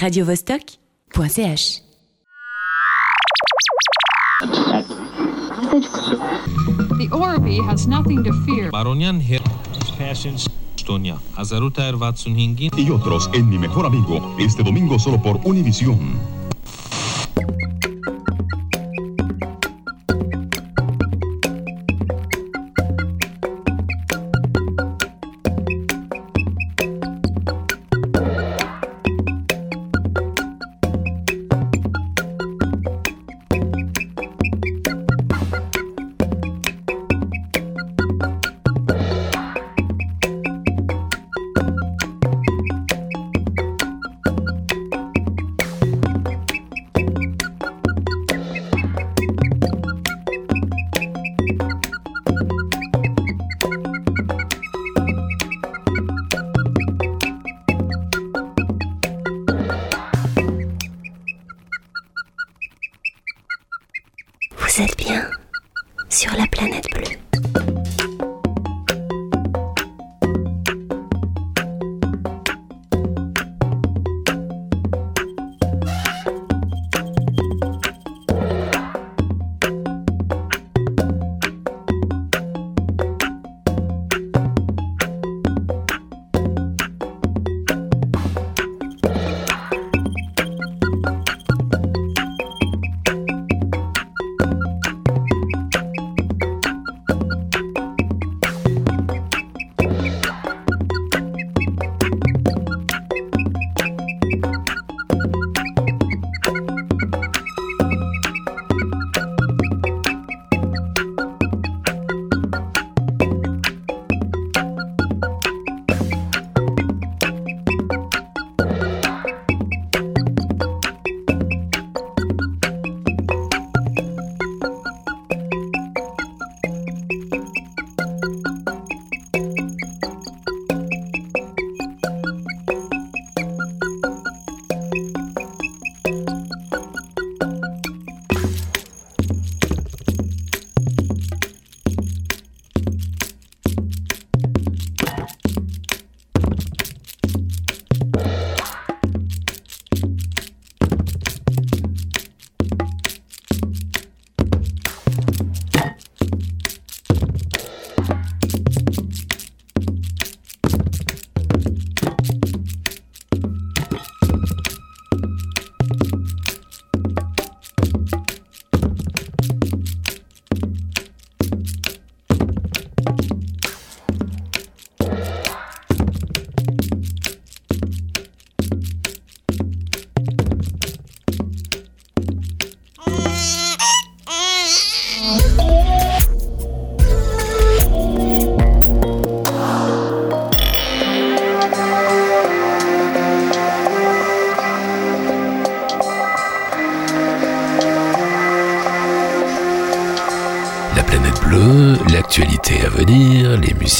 radiovostok.ch. The Orby has nothing to fear. Baronian Her Fashions Estonia, Azaruta 65 y otros en Mi Mejor Amigo, este domingo solo por Univisión.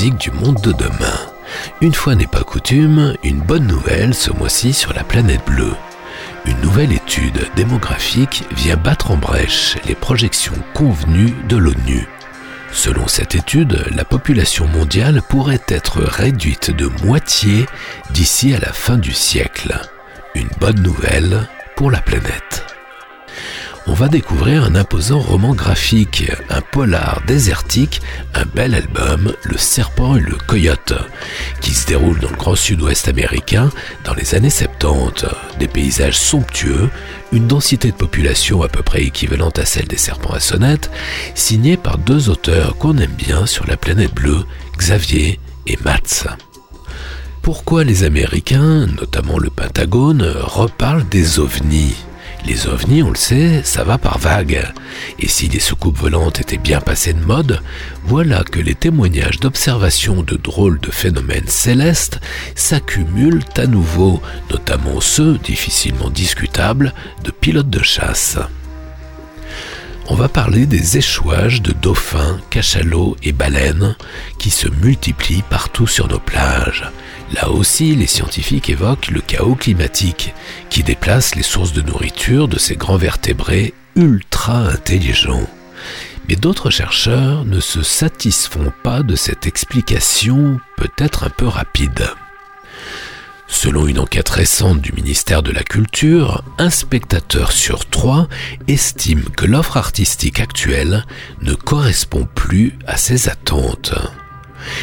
Du monde de demain. Une fois n'est pas coutume, une bonne nouvelle ce mois-ci sur la planète bleue. Une nouvelle étude démographique vient battre en brèche les projections convenues de l'ONU. Selon cette étude, la population mondiale pourrait être réduite de moitié d'ici à la fin du siècle. Une bonne nouvelle pour la planète on va découvrir un imposant roman graphique, un polar désertique, un bel album, Le Serpent et le Coyote, qui se déroule dans le grand sud-ouest américain dans les années 70. Des paysages somptueux, une densité de population à peu près équivalente à celle des serpents à sonnette, signé par deux auteurs qu'on aime bien sur la planète bleue, Xavier et Mats. Pourquoi les Américains, notamment le Pentagone, reparlent des ovnis? Les ovnis, on le sait, ça va par vagues. Et si les soucoupes volantes étaient bien passées de mode, voilà que les témoignages d'observation de drôles de phénomènes célestes s'accumulent à nouveau, notamment ceux, difficilement discutables, de pilotes de chasse. On va parler des échouages de dauphins, cachalots et baleines qui se multiplient partout sur nos plages. Là aussi, les scientifiques évoquent le chaos climatique qui déplace les sources de nourriture de ces grands vertébrés ultra intelligents. Mais d'autres chercheurs ne se satisfont pas de cette explication peut-être un peu rapide. Selon une enquête récente du ministère de la Culture, un spectateur sur trois estime que l'offre artistique actuelle ne correspond plus à ses attentes.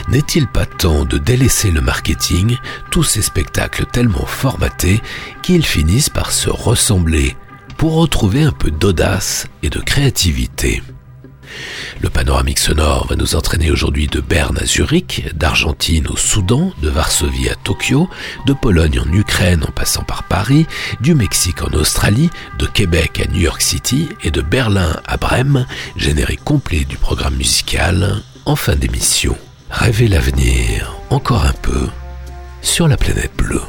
N'est-il pas temps de délaisser le marketing, tous ces spectacles tellement formatés qu'ils finissent par se ressembler, pour retrouver un peu d'audace et de créativité? Le panoramique sonore va nous entraîner aujourd'hui de Berne à Zurich, d'Argentine au Soudan, de Varsovie à Tokyo, de Pologne en Ukraine en passant par Paris, du Mexique en Australie, de Québec à New York City et de Berlin à Brême, générique complet du programme musical en fin d'émission. Rêvez l'avenir encore un peu sur la planète bleue.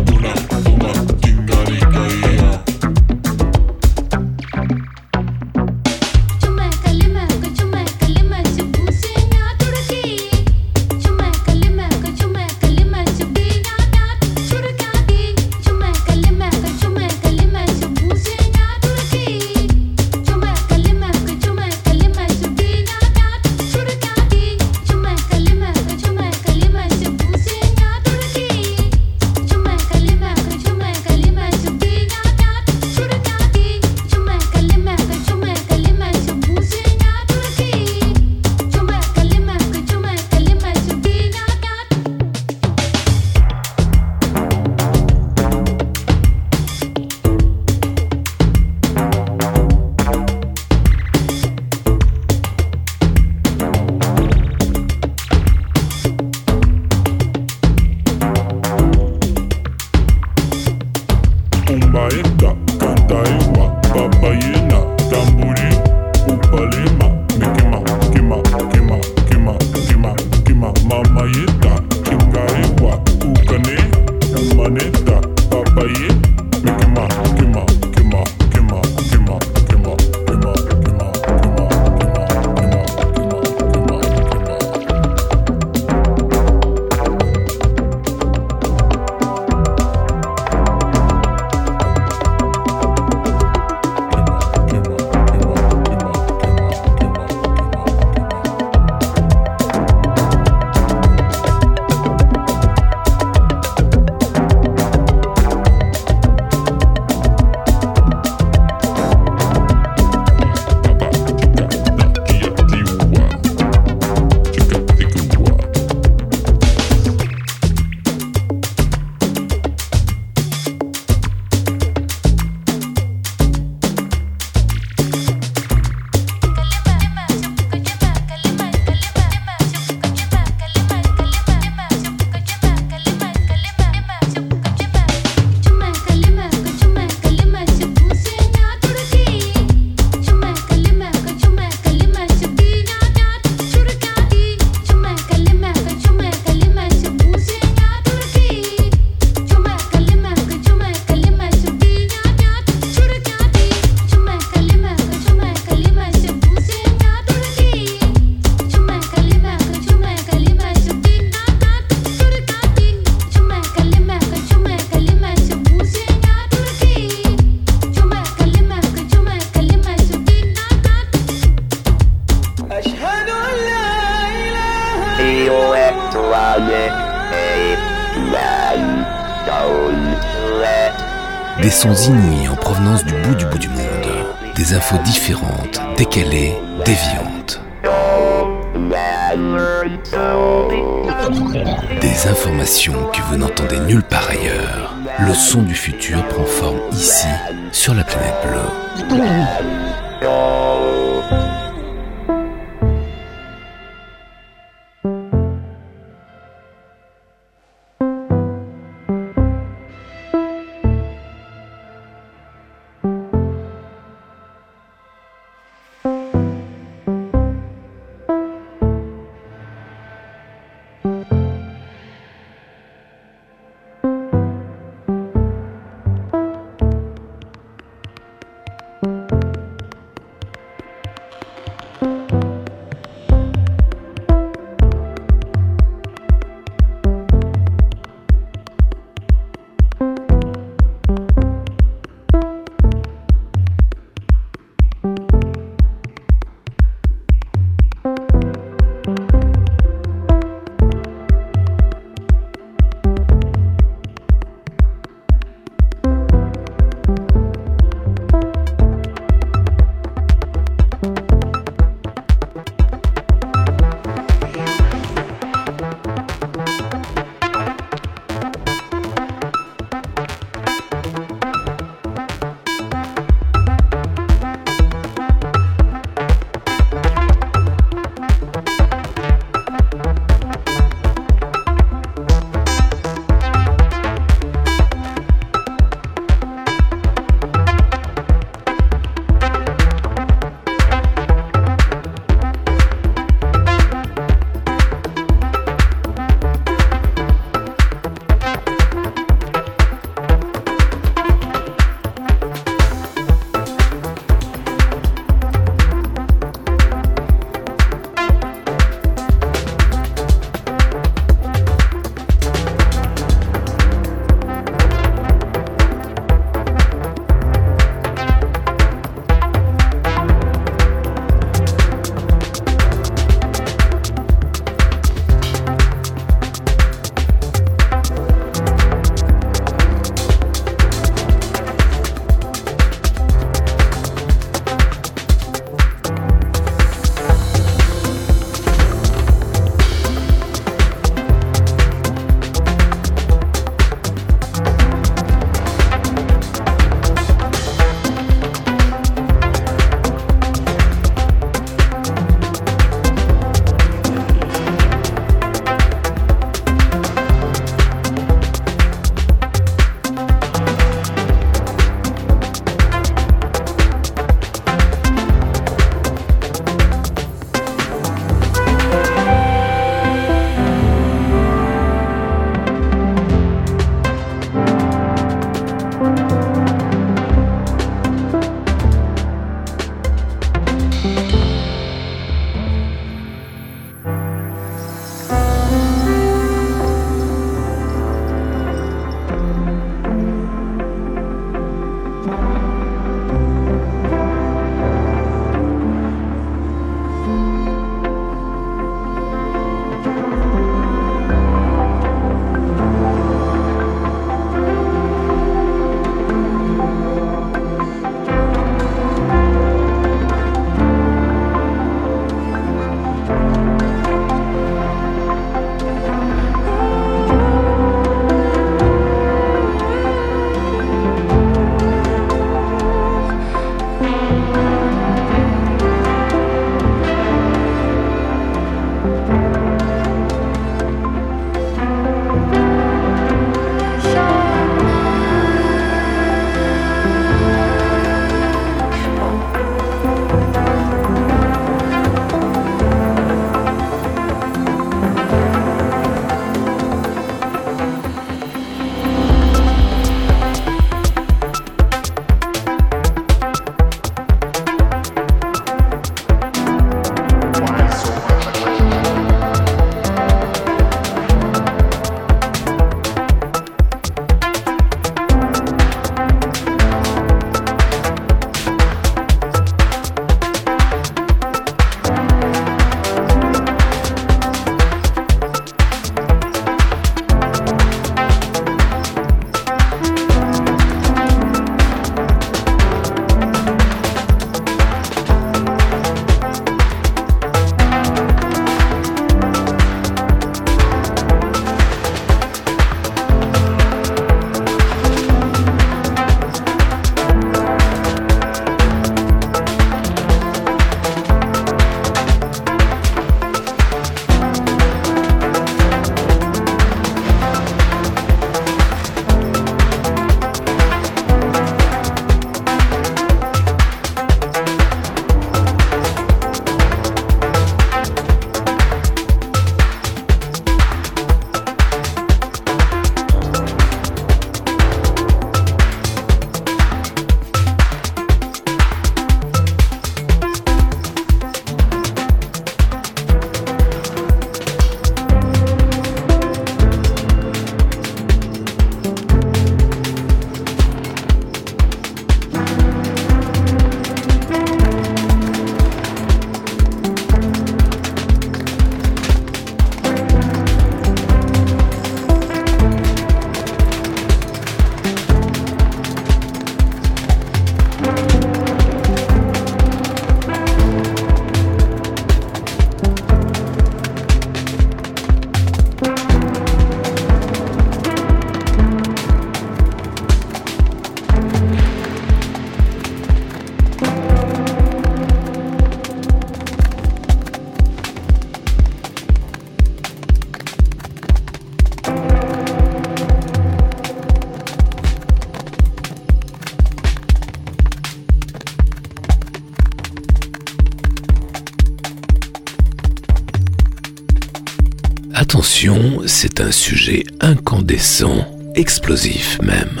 Attention, c'est un sujet incandescent, explosif même.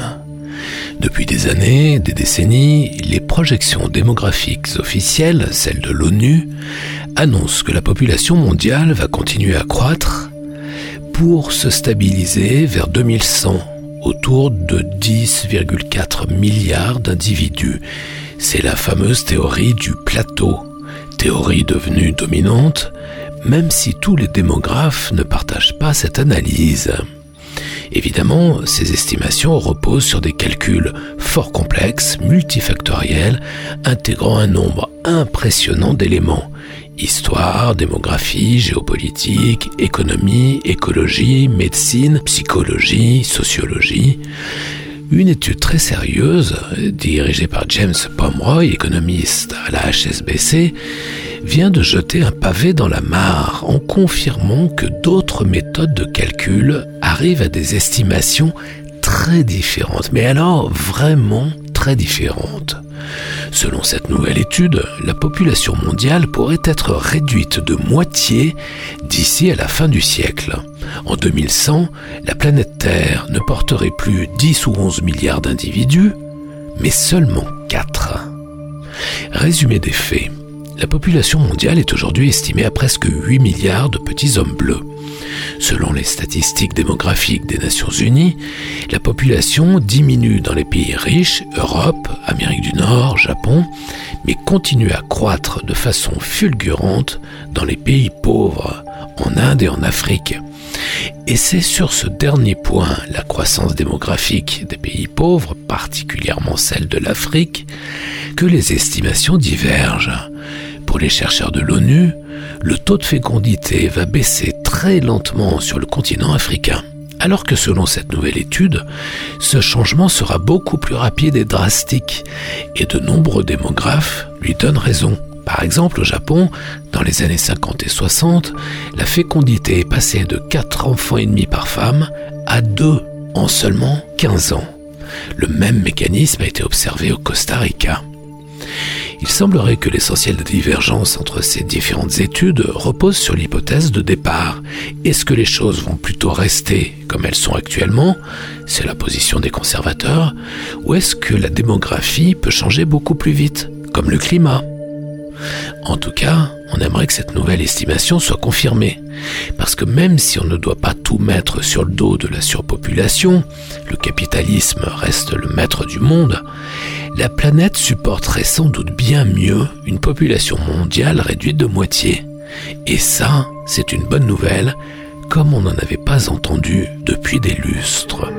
Depuis des années, des décennies, les projections démographiques officielles, celles de l'ONU, annoncent que la population mondiale va continuer à croître pour se stabiliser vers 2100 autour de 10,4 milliards d'individus. C'est la fameuse théorie du plateau, théorie devenue dominante, même si tous les démographes ne partagent pas cette analyse. Évidemment, ces estimations reposent sur des calculs fort complexes, multifactoriels, intégrant un nombre impressionnant d'éléments. Histoire, démographie, géopolitique, économie, écologie, médecine, psychologie, sociologie. Une étude très sérieuse, dirigée par James Pomeroy, économiste à la HSBC, vient de jeter un pavé dans la mare en confirmant que d'autres méthodes de calcul arrivent à des estimations très différentes, mais alors vraiment différentes. Selon cette nouvelle étude, la population mondiale pourrait être réduite de moitié d'ici à la fin du siècle. En 2100, la planète Terre ne porterait plus 10 ou 11 milliards d'individus, mais seulement 4. Résumé des faits. La population mondiale est aujourd'hui estimée à presque 8 milliards de petits hommes bleus. Selon les statistiques démographiques des Nations Unies, la population diminue dans les pays riches, Europe, Amérique du Nord, Japon, mais continue à croître de façon fulgurante dans les pays pauvres, en Inde et en Afrique. Et c'est sur ce dernier point, la croissance démographique des pays pauvres, particulièrement celle de l'Afrique, que les estimations divergent. Pour les chercheurs de l'ONU, le taux de fécondité va baisser très lentement sur le continent africain. Alors que selon cette nouvelle étude, ce changement sera beaucoup plus rapide et drastique, et de nombreux démographes lui donnent raison. Par exemple, au Japon, dans les années 50 et 60, la fécondité est passée de 4 enfants et demi par femme à 2 en seulement 15 ans. Le même mécanisme a été observé au Costa Rica. Il semblerait que l'essentiel de divergence entre ces différentes études repose sur l'hypothèse de départ. Est-ce que les choses vont plutôt rester comme elles sont actuellement? C'est la position des conservateurs. Ou est-ce que la démographie peut changer beaucoup plus vite, comme le climat? En tout cas, on aimerait que cette nouvelle estimation soit confirmée. Parce que même si on ne doit pas tout mettre sur le dos de la surpopulation, le capitalisme reste le maître du monde, la planète supporterait sans doute bien mieux une population mondiale réduite de moitié. Et ça, c'est une bonne nouvelle, comme on n'en avait pas entendu depuis des lustres.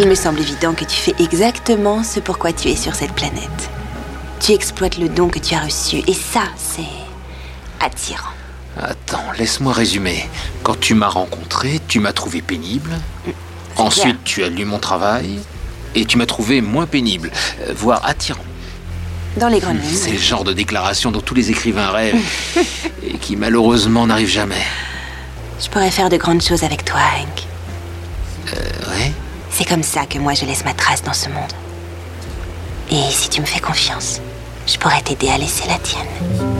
Il me semble évident que tu fais exactement ce pourquoi tu es sur cette planète. Tu exploites le don que tu as reçu, et ça, c'est attirant. Attends, laisse-moi résumer. Quand tu m'as rencontré, tu m'as trouvé pénible. C'est Ensuite, tu as lu mon travail. Et tu m'as trouvé moins pénible, euh, voire attirant. Dans les grandes C'est le genre de déclaration dont tous les écrivains rêvent et qui malheureusement n'arrive jamais. Je pourrais faire de grandes choses avec toi, C'est comme ça que moi je laisse ma trace dans ce monde. Et si tu me fais confiance, je pourrais t'aider à laisser la tienne.「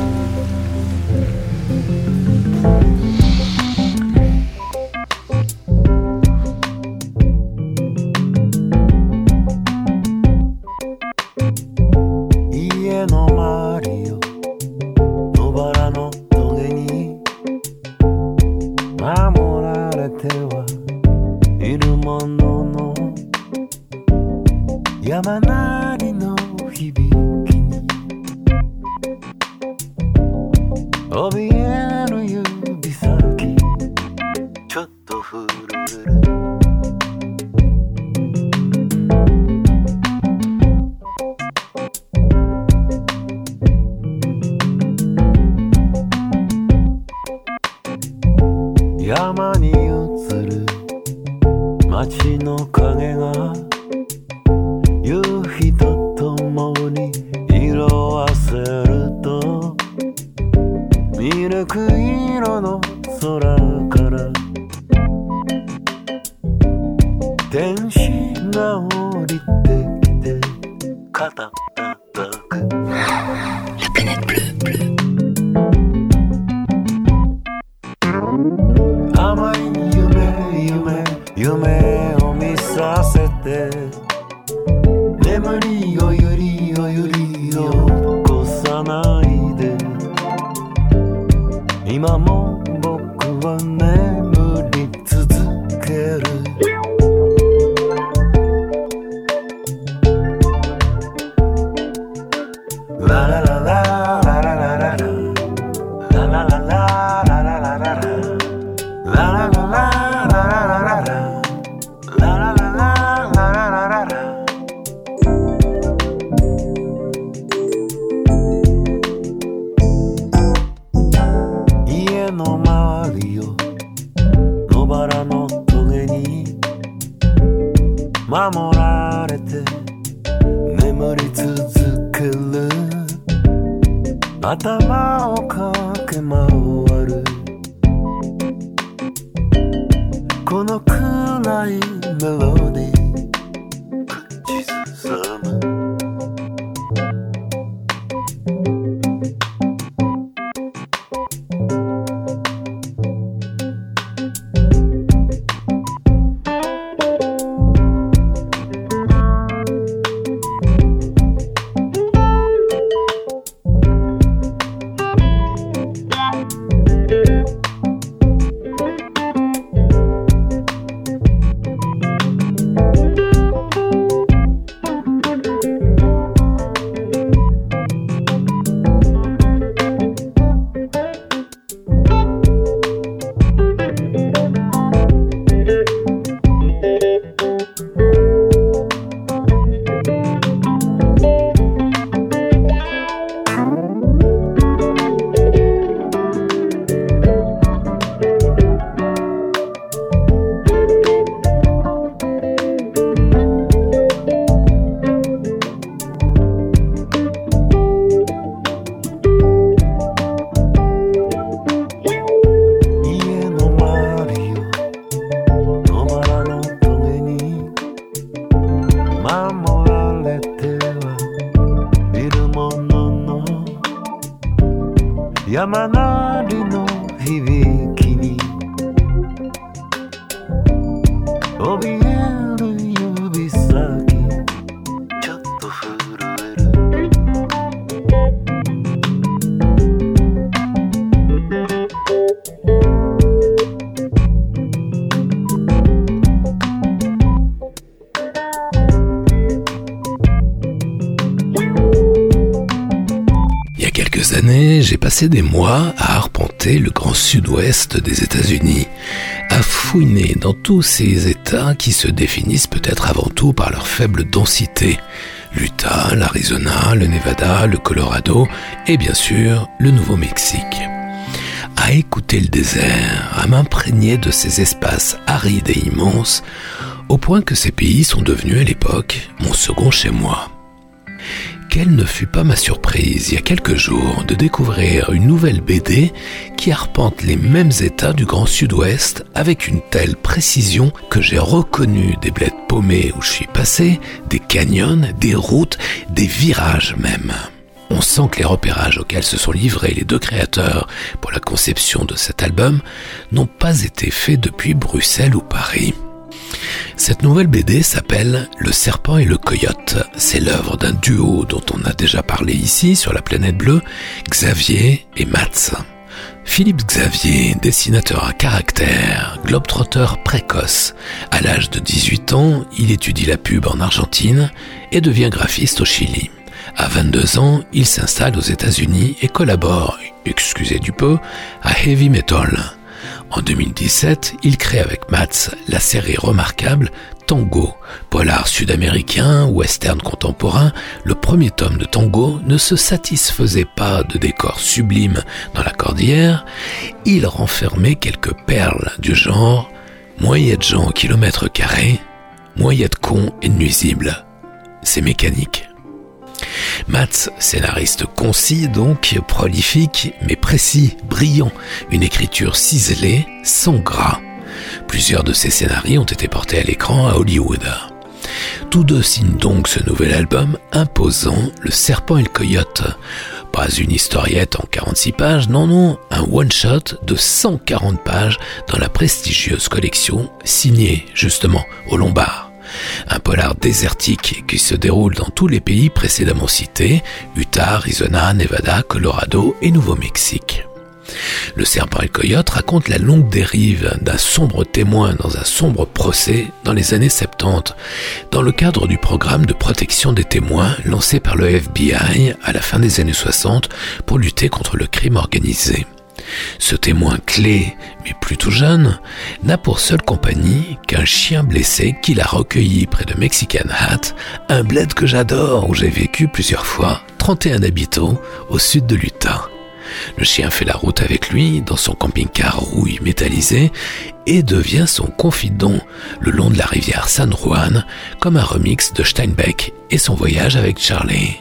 des mois à arpenter le grand sud-ouest des États-Unis, à fouiner dans tous ces États qui se définissent peut-être avant tout par leur faible densité. L'Utah, l'Arizona, le Nevada, le Colorado et bien sûr le Nouveau-Mexique. À écouter le désert, à m'imprégner de ces espaces arides et immenses, au point que ces pays sont devenus à l'époque mon second chez moi quelle ne fut pas ma surprise il y a quelques jours de découvrir une nouvelle BD qui arpente les mêmes états du Grand Sud-Ouest avec une telle précision que j'ai reconnu des bleds paumés où je suis passé, des canyons, des routes, des virages même. On sent que les repérages auxquels se sont livrés les deux créateurs pour la conception de cet album n'ont pas été faits depuis Bruxelles ou Paris. Cette nouvelle BD s'appelle Le serpent et le coyote. C'est l'œuvre d'un duo dont on a déjà parlé ici sur la planète bleue, Xavier et Mats. Philippe Xavier, dessinateur à caractère, globetrotter précoce. À l'âge de 18 ans, il étudie la pub en Argentine et devient graphiste au Chili. À 22 ans, il s'installe aux États-Unis et collabore, excusez du peu, à Heavy Metal. En 2017, il crée avec Mats la série remarquable Tango, polar sud-américain, western contemporain. Le premier tome de Tango ne se satisfaisait pas de décors sublimes dans la cordillère, il renfermait quelques perles du genre moyen de gens au kilomètre carré, de cons et nuisibles. C'est mécanique. Mats, scénariste concis donc, prolifique, mais précis, brillant, une écriture ciselée, sans gras. Plusieurs de ses scénarios ont été portés à l'écran à Hollywood. Tous deux signent donc ce nouvel album imposant Le Serpent et le Coyote. Pas une historiette en 46 pages, non non, un one-shot de 140 pages dans la prestigieuse collection signée justement au Lombard. Un polar désertique qui se déroule dans tous les pays précédemment cités, Utah, Arizona, Nevada, Colorado et Nouveau-Mexique. Le serpent et le coyote raconte la longue dérive d'un sombre témoin dans un sombre procès dans les années 70, dans le cadre du programme de protection des témoins lancé par le FBI à la fin des années 60 pour lutter contre le crime organisé. Ce témoin clé, mais plutôt jeune, n'a pour seule compagnie qu'un chien blessé qu'il a recueilli près de Mexican Hat, un bled que j'adore où j'ai vécu plusieurs fois, 31 habitants au sud de l'Utah. Le chien fait la route avec lui dans son camping-car rouille métallisé et devient son confident le long de la rivière San Juan comme un remix de Steinbeck et son voyage avec Charlie.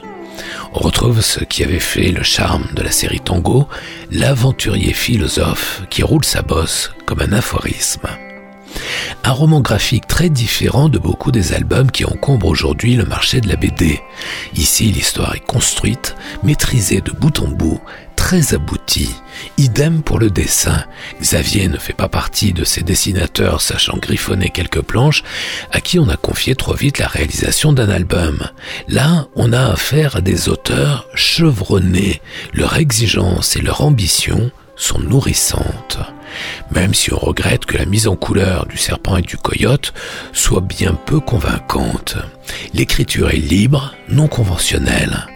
On retrouve ce qui avait fait le charme de la série Tango, l'aventurier philosophe qui roule sa bosse comme un aphorisme. Un roman graphique très différent de beaucoup des albums qui encombrent aujourd'hui le marché de la BD. Ici, l'histoire est construite, maîtrisée de bout en bout, très aboutie. Idem pour le dessin. Xavier ne fait pas partie de ces dessinateurs sachant griffonner quelques planches à qui on a confié trop vite la réalisation d'un album. Là, on a affaire à des auteurs chevronnés. Leur exigence et leur ambition sont nourrissantes. Même si on regrette que la mise en couleur du serpent et du coyote soit bien peu convaincante. L'écriture est libre, non conventionnelle.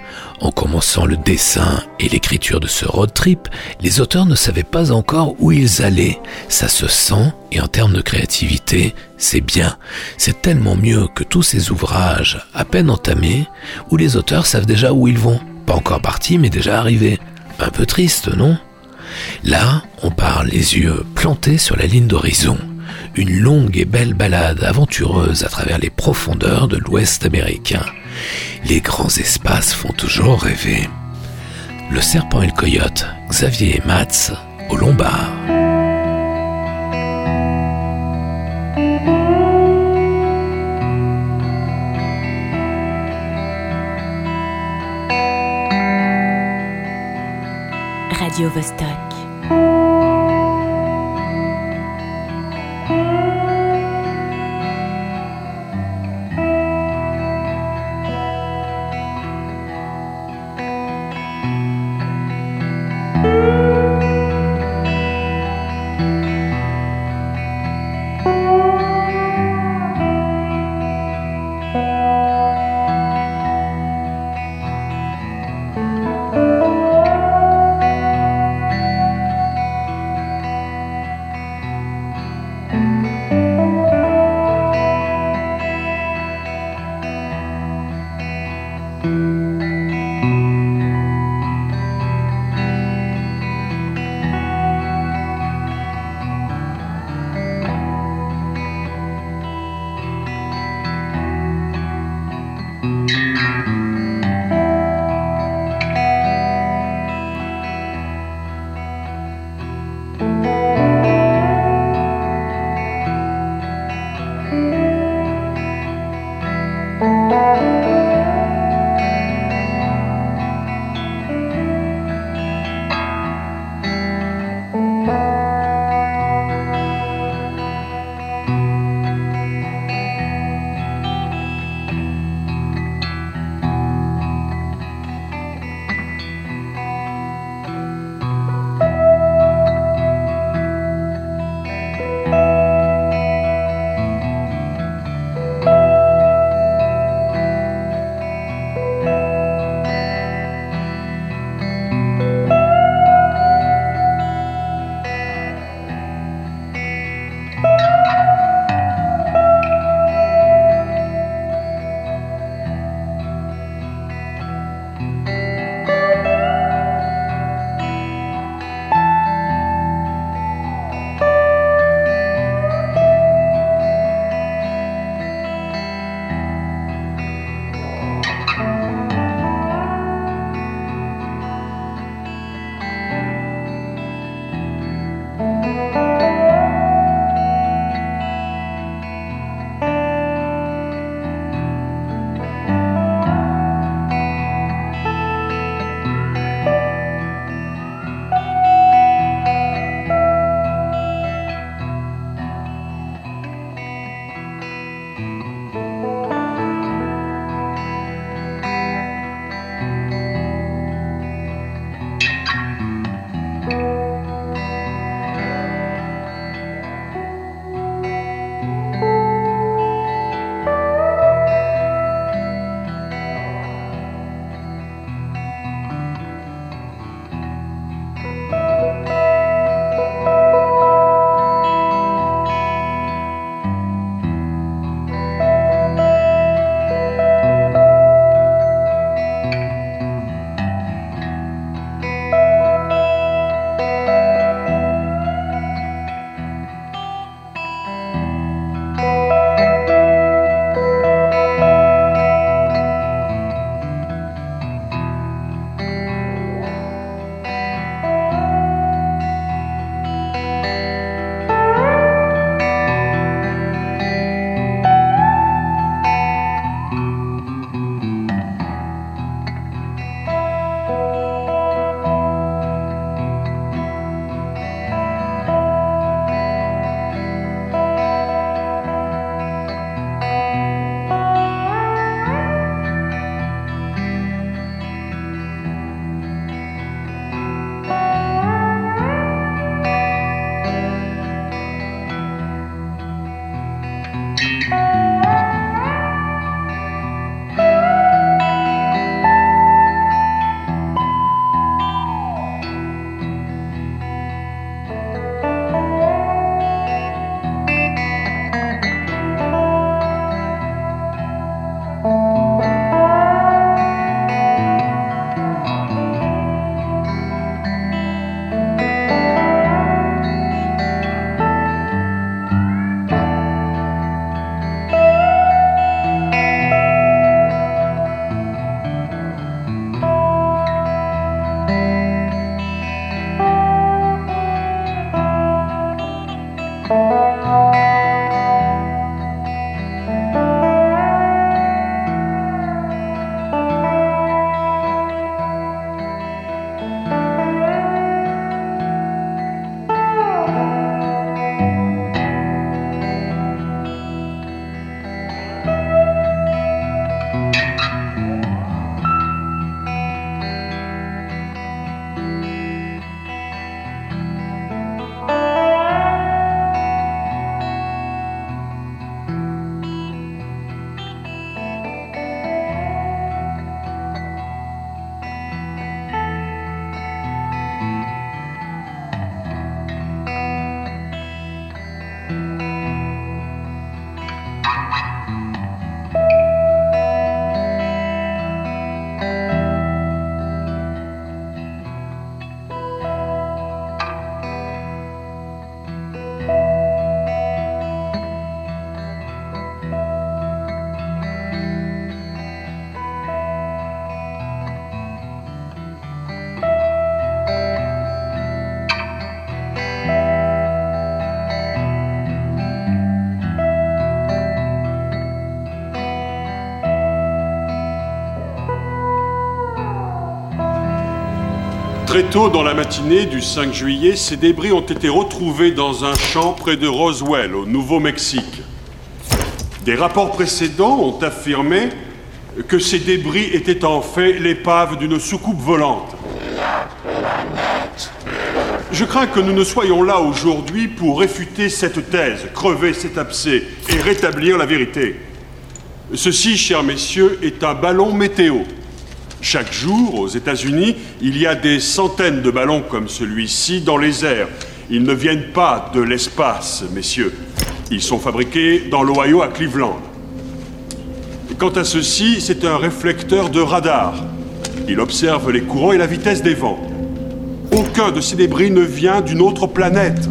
En commençant le dessin et l'écriture de ce road trip, les auteurs ne savaient pas encore où ils allaient. Ça se sent et en termes de créativité, c'est bien. C'est tellement mieux que tous ces ouvrages à peine entamés où les auteurs savent déjà où ils vont. Pas encore partis mais déjà arrivés. Un peu triste, non? Là, on part les yeux plantés sur la ligne d'horizon. Une longue et belle balade aventureuse à travers les profondeurs de l'Ouest américain. Les grands espaces font toujours rêver. Le serpent et le coyote, Xavier et Mats au Lombard. Radio Vostok. Très tôt dans la matinée du 5 juillet, ces débris ont été retrouvés dans un champ près de Roswell, au Nouveau-Mexique. Des rapports précédents ont affirmé que ces débris étaient en fait l'épave d'une soucoupe volante. Je crains que nous ne soyons là aujourd'hui pour réfuter cette thèse, crever cet abcès et rétablir la vérité. Ceci, chers messieurs, est un ballon météo. Chaque jour, aux États-Unis, il y a des centaines de ballons comme celui-ci dans les airs. Ils ne viennent pas de l'espace, messieurs. Ils sont fabriqués dans l'Ohio à Cleveland. Quant à ceci, c'est un réflecteur de radar. Il observe les courants et la vitesse des vents. Aucun de ces débris ne vient d'une autre planète.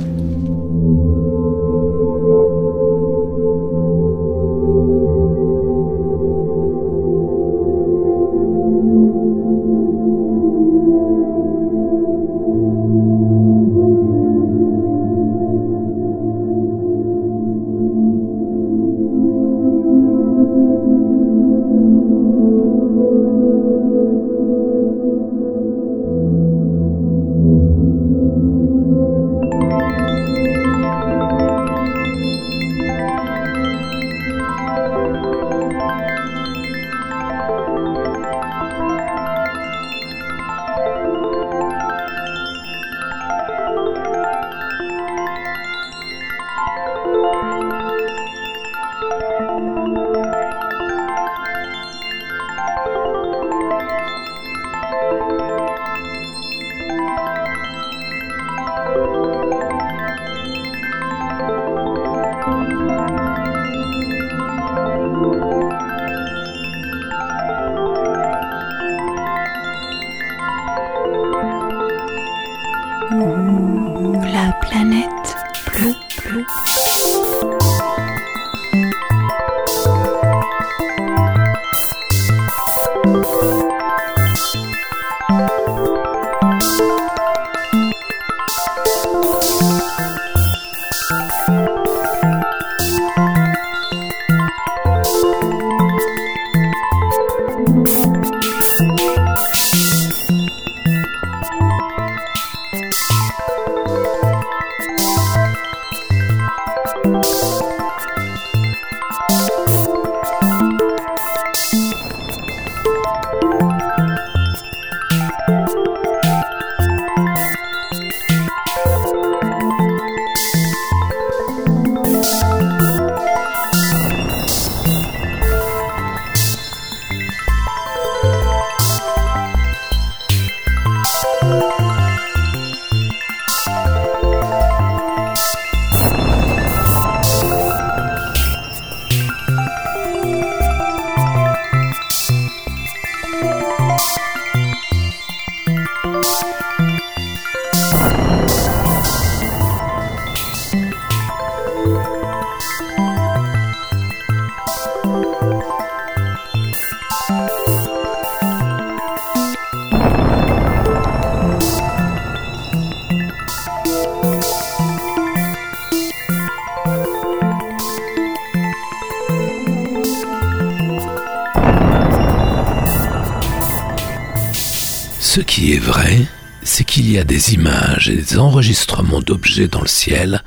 Images et des enregistrements d'objets dans le ciel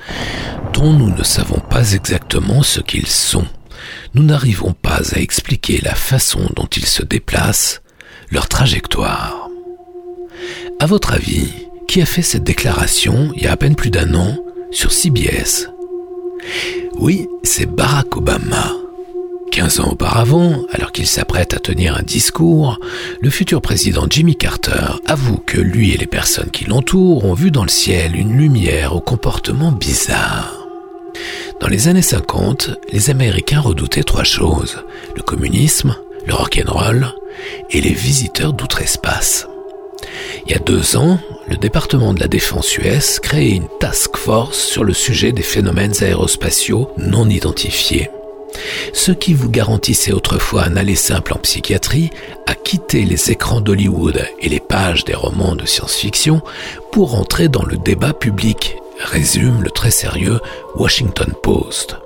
dont nous ne savons pas exactement ce qu'ils sont. Nous n'arrivons pas à expliquer la façon dont ils se déplacent, leur trajectoire. À votre avis, qui a fait cette déclaration il y a à peine plus d'un an sur CBS Oui, c'est Barack Obama. 15 ans auparavant, alors qu'il s'apprête à tenir un discours, le futur président Jimmy Carter avoue que lui et les personnes qui l'entourent ont vu dans le ciel une lumière au comportement bizarre. Dans les années 50, les Américains redoutaient trois choses, le communisme, le rock'n'roll et les visiteurs d'outre-espace. Il y a deux ans, le département de la défense US créait une task force sur le sujet des phénomènes aérospatiaux non identifiés. Ce qui vous garantissait autrefois un aller simple en psychiatrie a quitté les écrans d'Hollywood et les pages des romans de science-fiction pour entrer dans le débat public, résume le très sérieux Washington Post.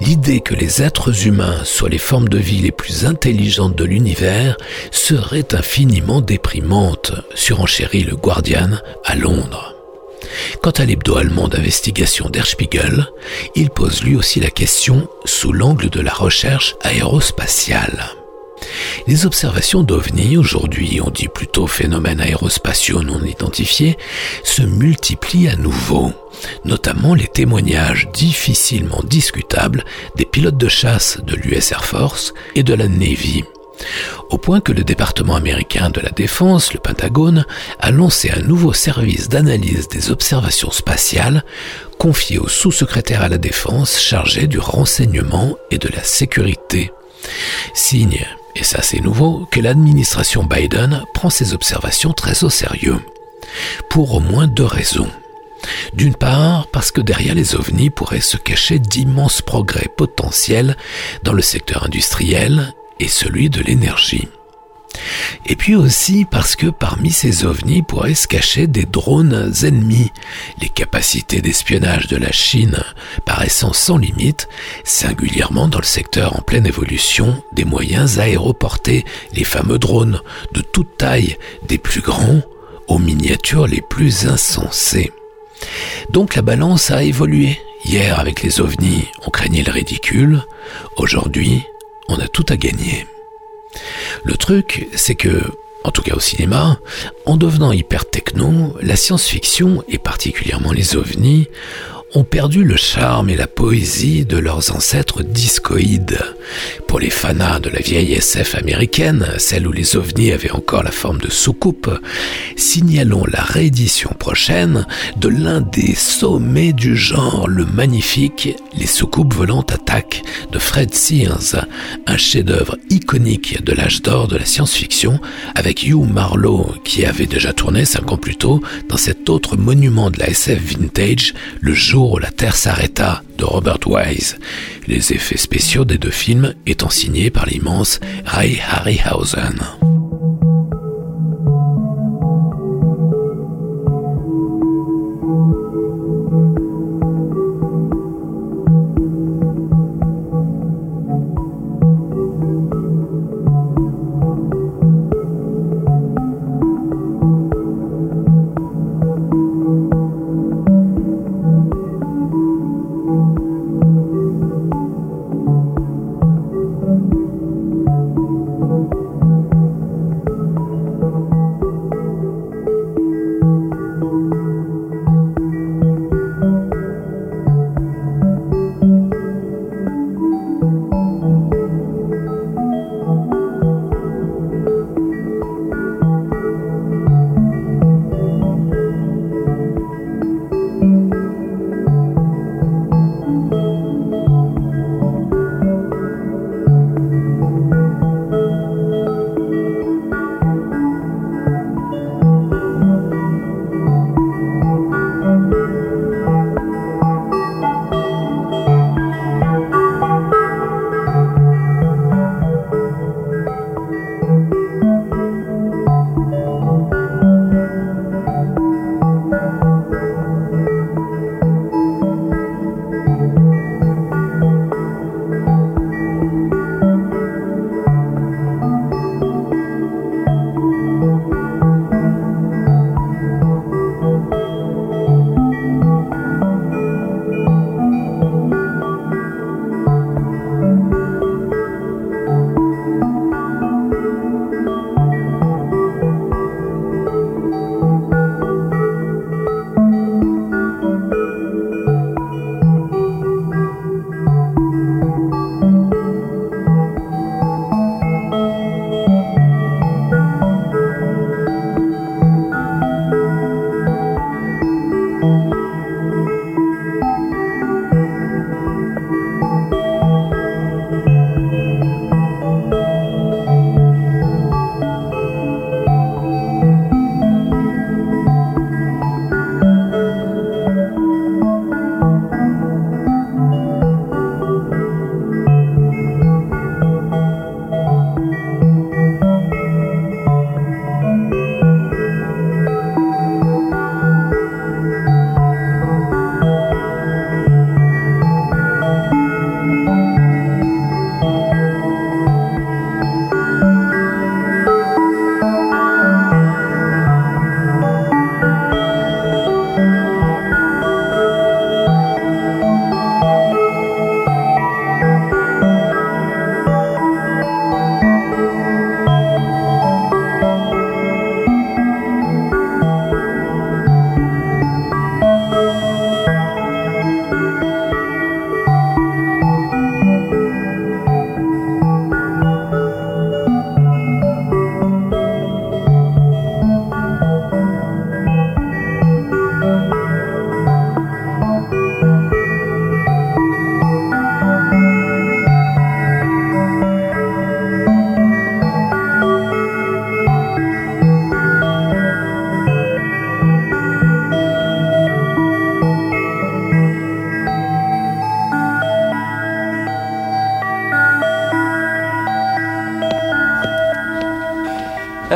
L'idée que les êtres humains soient les formes de vie les plus intelligentes de l'univers serait infiniment déprimante, surenchérit le Guardian à Londres. Quant à l'hebdo allemand d'investigation Der Spiegel, il pose lui aussi la question sous l'angle de la recherche aérospatiale. Les observations d'OVNI, aujourd'hui on dit plutôt phénomènes aérospatiaux non identifiés, se multiplient à nouveau, notamment les témoignages difficilement discutables des pilotes de chasse de l'US Air Force et de la Navy. Au point que le département américain de la défense, le Pentagone, a lancé un nouveau service d'analyse des observations spatiales confié au sous-secrétaire à la défense chargé du renseignement et de la sécurité. Signe et ça c'est nouveau, que l'administration Biden prend ses observations très au sérieux. Pour au moins deux raisons. D'une part, parce que derrière les ovnis pourraient se cacher d'immenses progrès potentiels dans le secteur industriel et celui de l'énergie. Et puis aussi parce que parmi ces ovnis pourraient se cacher des drones ennemis, les capacités d'espionnage de la Chine paraissant sans limite, singulièrement dans le secteur en pleine évolution des moyens aéroportés, les fameux drones de toute taille, des plus grands aux miniatures les plus insensées. Donc la balance a évolué. Hier avec les ovnis, on craignait le ridicule, aujourd'hui, on a tout à gagner. Le truc, c'est que, en tout cas au cinéma, en devenant hyper techno, la science-fiction, et particulièrement les ovnis, ont perdu le charme et la poésie de leurs ancêtres discoïdes. Pour les fanas de la vieille SF américaine, celle où les ovnis avaient encore la forme de soucoupe, signalons la réédition prochaine de l'un des sommets du genre, le magnifique Les soucoupes volantes attaquent de Fred Sears, un chef-d'œuvre iconique de l'âge d'or de la science-fiction avec Hugh Marlowe qui avait déjà tourné cinq ans plus tôt dans cet autre monument de la SF vintage, Le jour la Terre s'arrêta de Robert Wise, les effets spéciaux des deux films étant signés par l'immense Ray Harryhausen.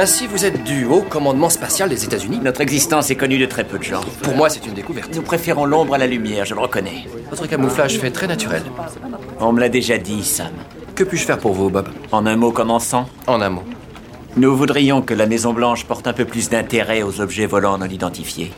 Ainsi, vous êtes du haut commandement spatial des États-Unis Notre existence est connue de très peu de gens. Pour moi, c'est une découverte. Nous préférons l'ombre à la lumière, je le reconnais. Votre camouflage fait très naturel. On me l'a déjà dit, Sam. Que puis-je faire pour vous, Bob? En un mot commençant En un mot. Nous voudrions que la Maison-Blanche porte un peu plus d'intérêt aux objets volants non identifiés.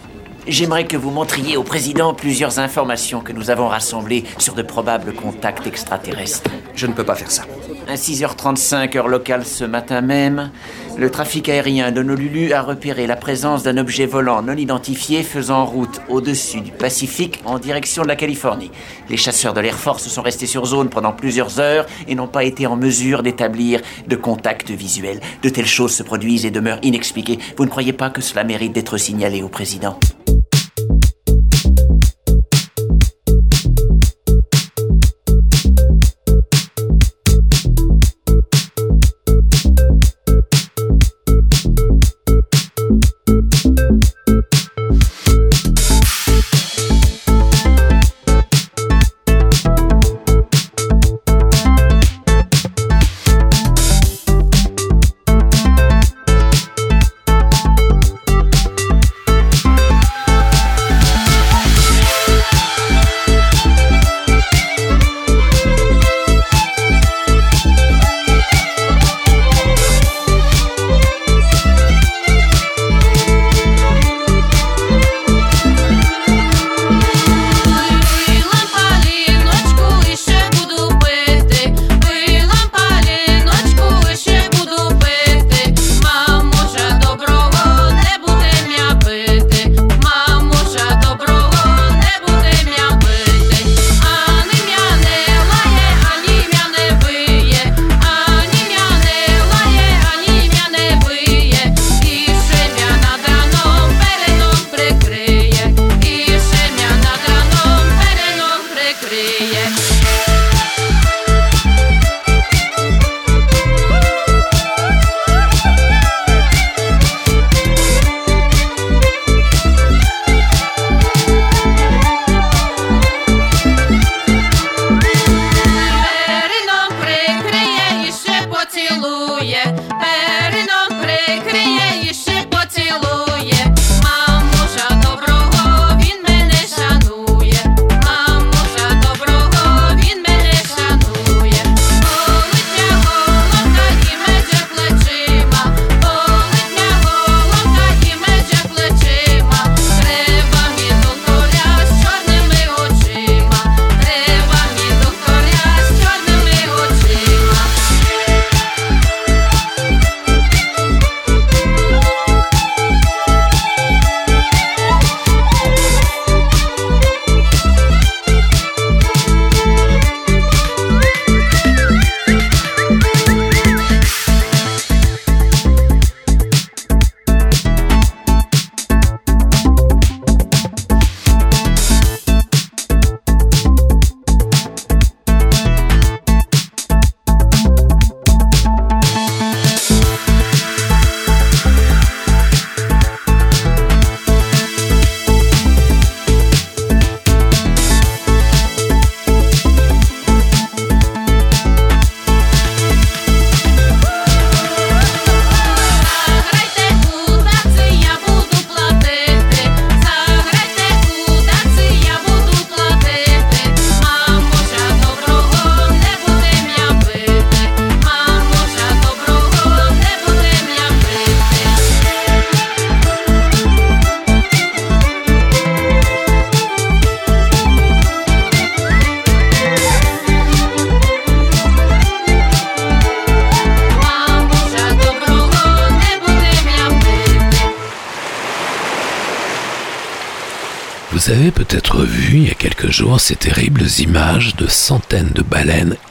J'aimerais que vous montriez au président plusieurs informations que nous avons rassemblées sur de probables contacts extraterrestres. Je ne peux pas faire ça. À 6h35 heure locale ce matin même, le trafic aérien d'Honolulu a repéré la présence d'un objet volant non identifié faisant route au-dessus du Pacifique en direction de la Californie. Les chasseurs de l'Air Force sont restés sur zone pendant plusieurs heures et n'ont pas été en mesure d'établir de contact visuel. De telles choses se produisent et demeurent inexpliquées. Vous ne croyez pas que cela mérite d'être signalé au président?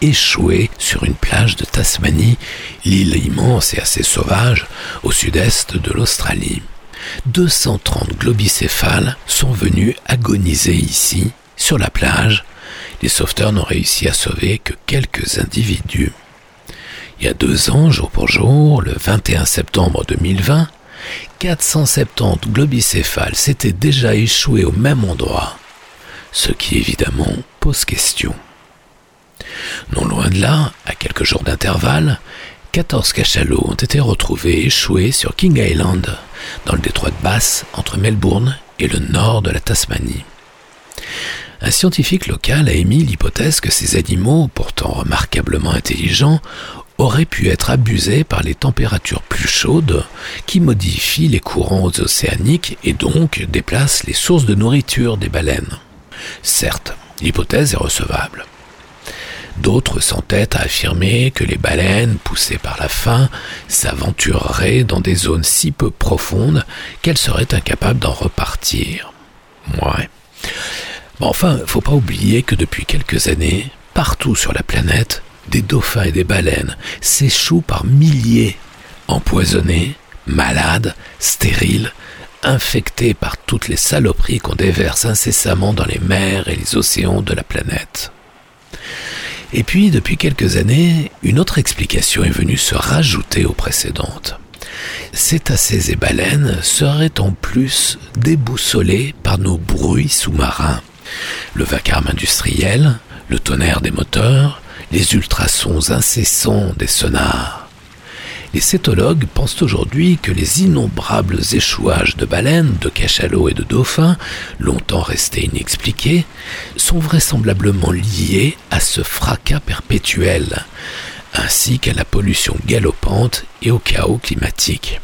Échouées sur une plage de Tasmanie, l'île immense et assez sauvage au sud-est de l'Australie. 230 globicéphales sont venus agoniser ici, sur la plage. Les sauveteurs n'ont réussi à sauver que quelques individus. Il y a deux ans, jour pour jour, le 21 septembre 2020, 470 globicéphales s'étaient déjà échoués au même endroit, ce qui évidemment pose question. Non loin de là, à quelques jours d'intervalle, 14 cachalots ont été retrouvés échoués sur King Island, dans le détroit de Bass, entre Melbourne et le nord de la Tasmanie. Un scientifique local a émis l'hypothèse que ces animaux, pourtant remarquablement intelligents, auraient pu être abusés par les températures plus chaudes qui modifient les courants océaniques et donc déplacent les sources de nourriture des baleines. Certes, l'hypothèse est recevable. D'autres s'entêtent à affirmer que les baleines, poussées par la faim, s'aventureraient dans des zones si peu profondes qu'elles seraient incapables d'en repartir. Ouais. Mais enfin, faut pas oublier que depuis quelques années, partout sur la planète, des dauphins et des baleines s'échouent par milliers, empoisonnés, malades, stériles, infectés par toutes les saloperies qu'on déverse incessamment dans les mers et les océans de la planète. Et puis, depuis quelques années, une autre explication est venue se rajouter aux précédentes. Cétacés et baleines seraient en plus déboussolés par nos bruits sous-marins. Le vacarme industriel, le tonnerre des moteurs, les ultrasons incessants des sonars. Les cétologues pensent aujourd'hui que les innombrables échouages de baleines, de cachalots et de dauphins, longtemps restés inexpliqués, sont vraisemblablement liés à ce fracas perpétuel, ainsi qu'à la pollution galopante et au chaos climatique.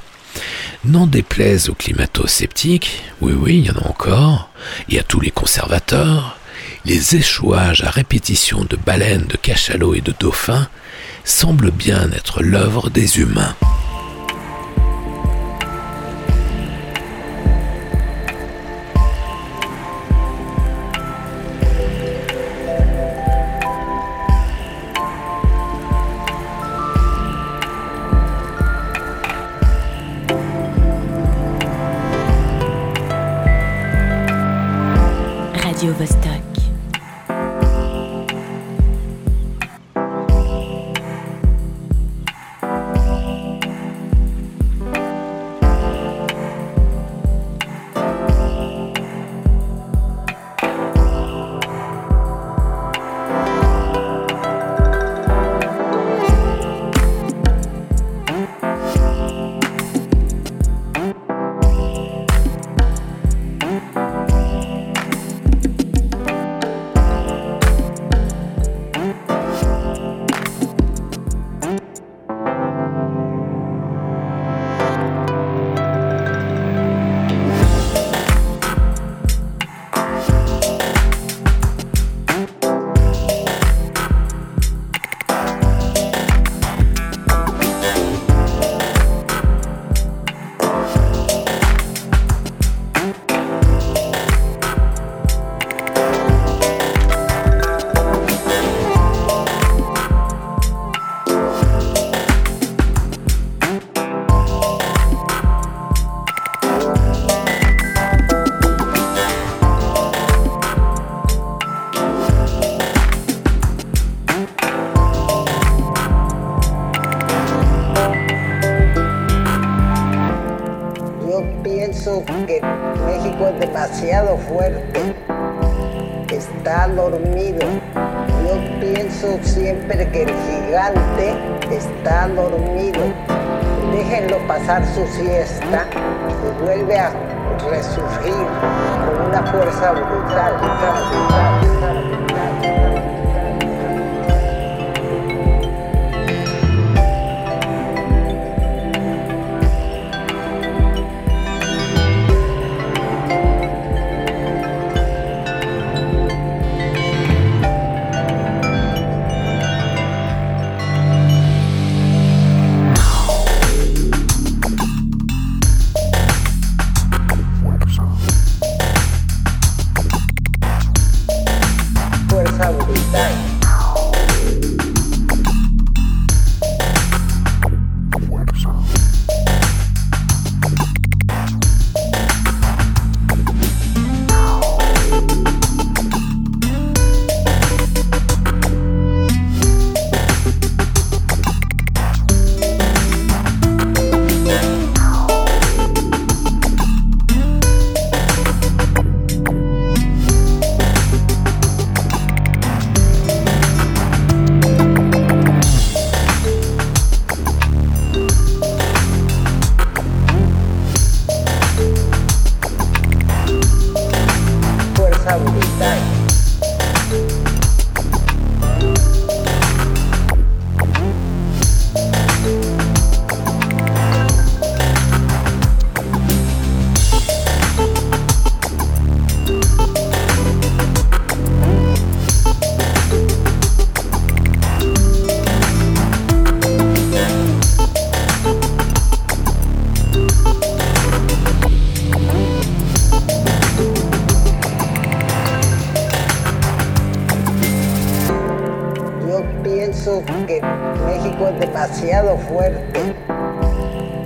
N'en déplaise aux climato-sceptiques, oui oui, il y en a encore, et à tous les conservateurs, les échouages à répétition de baleines, de cachalots et de dauphins semblent bien être l'œuvre des humains.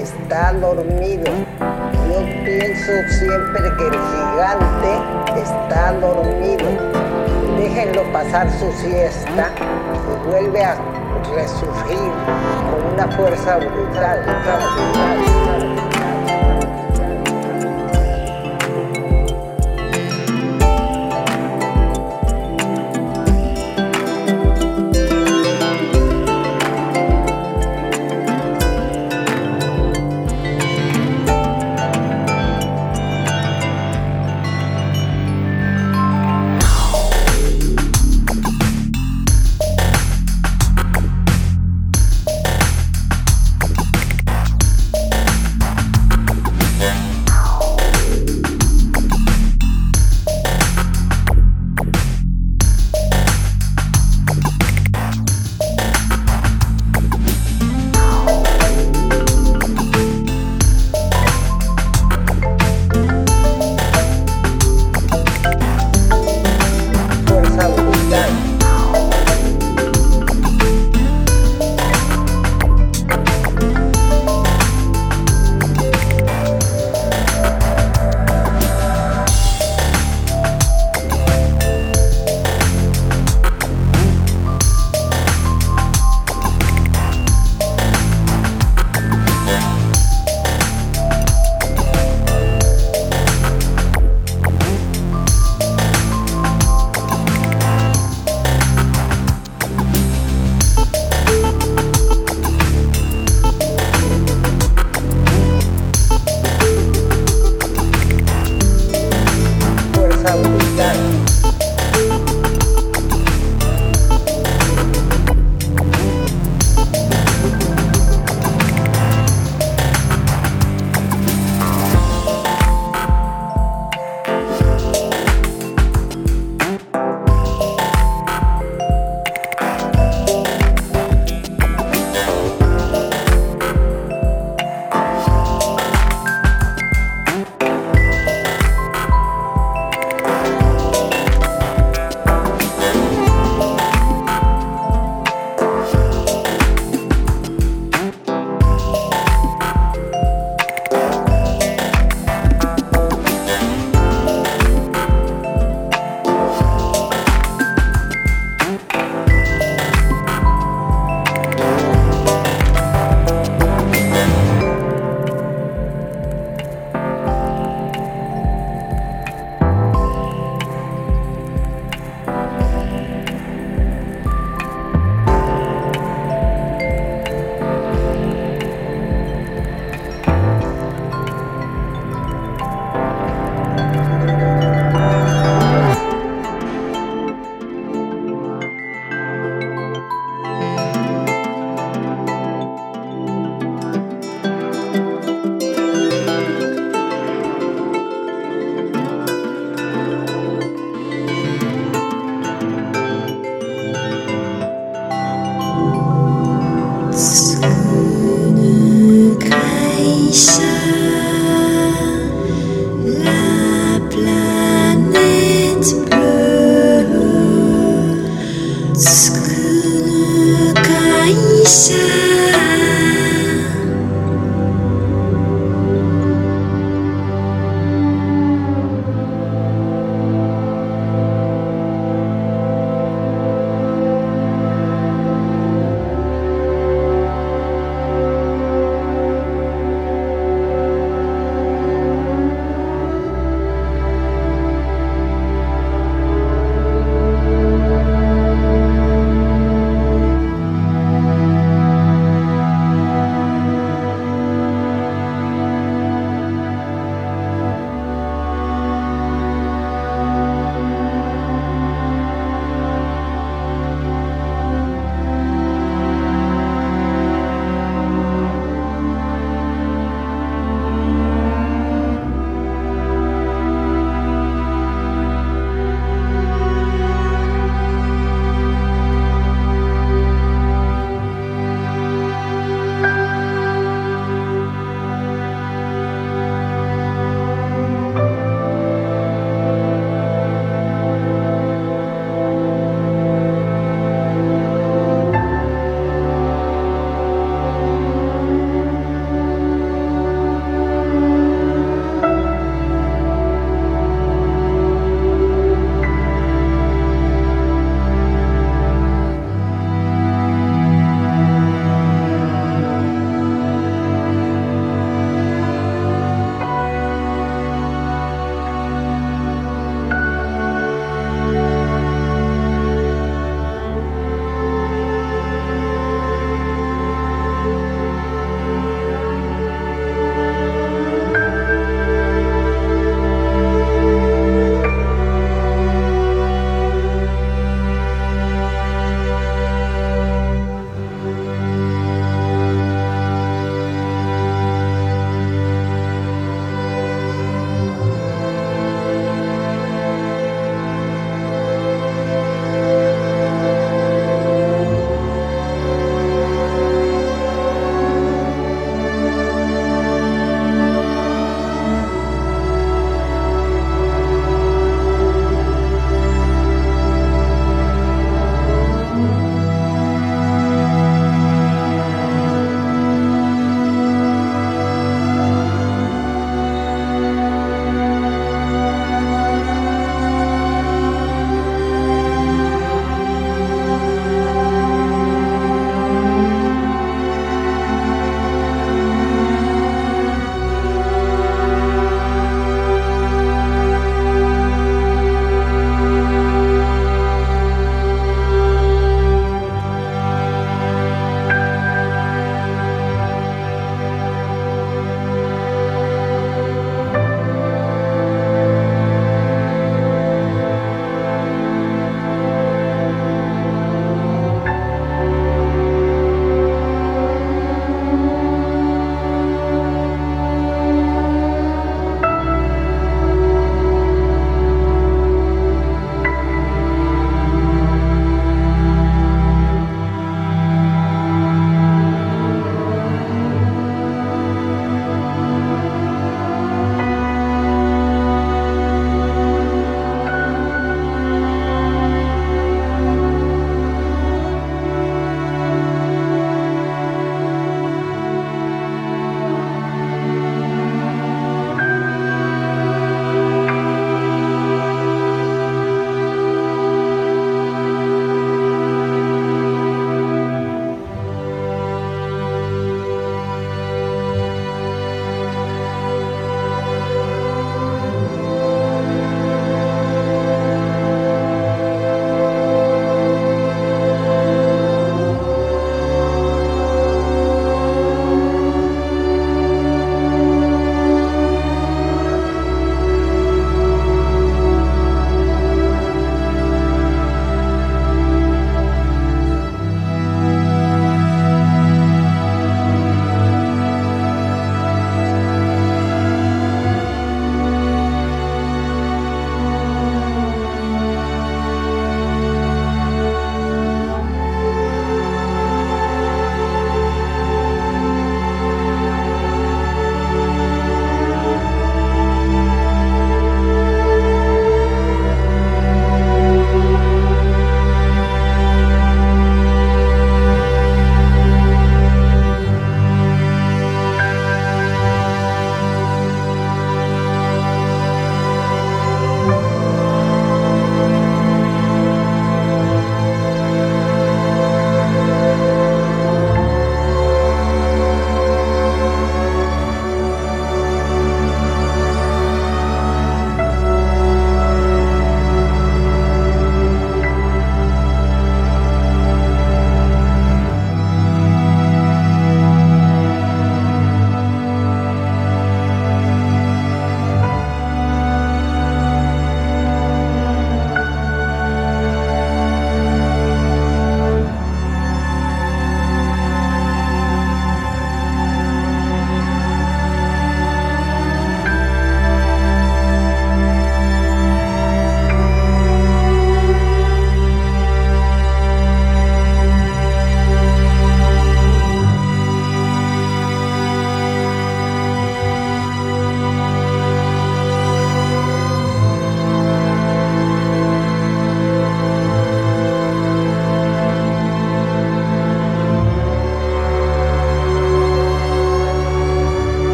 Está dormido. Yo pienso siempre que el gigante está dormido. Déjenlo pasar su siesta y vuelve a resurgir con una fuerza brutal. brutal.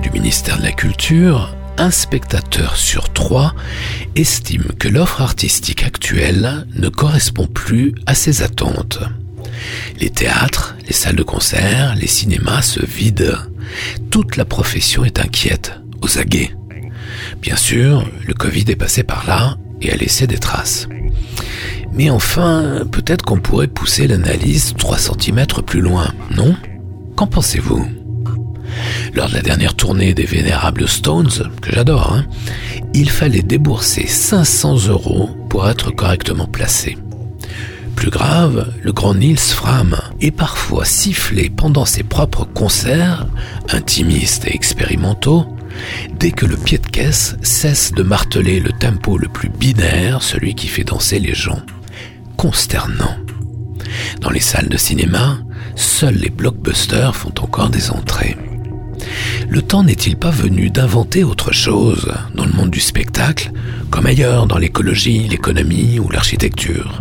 Du ministère de la Culture, un spectateur sur trois estime que l'offre artistique actuelle ne correspond plus à ses attentes. Les théâtres, les salles de concert, les cinémas se vident. Toute la profession est inquiète, aux aguets. Bien sûr, le Covid est passé par là et a laissé des traces. Mais enfin, peut-être qu'on pourrait pousser l'analyse 3 cm plus loin, non? Qu'en pensez-vous? Lors de la dernière tournée des Vénérables Stones, que j'adore, hein, il fallait débourser 500 euros pour être correctement placé. Plus grave, le grand Nils Fram est parfois sifflé pendant ses propres concerts, intimistes et expérimentaux, dès que le pied de caisse cesse de marteler le tempo le plus binaire, celui qui fait danser les gens. Consternant. Dans les salles de cinéma, seuls les blockbusters font encore des entrées. Le temps n'est-il pas venu d'inventer autre chose dans le monde du spectacle, comme ailleurs dans l'écologie, l'économie ou l'architecture?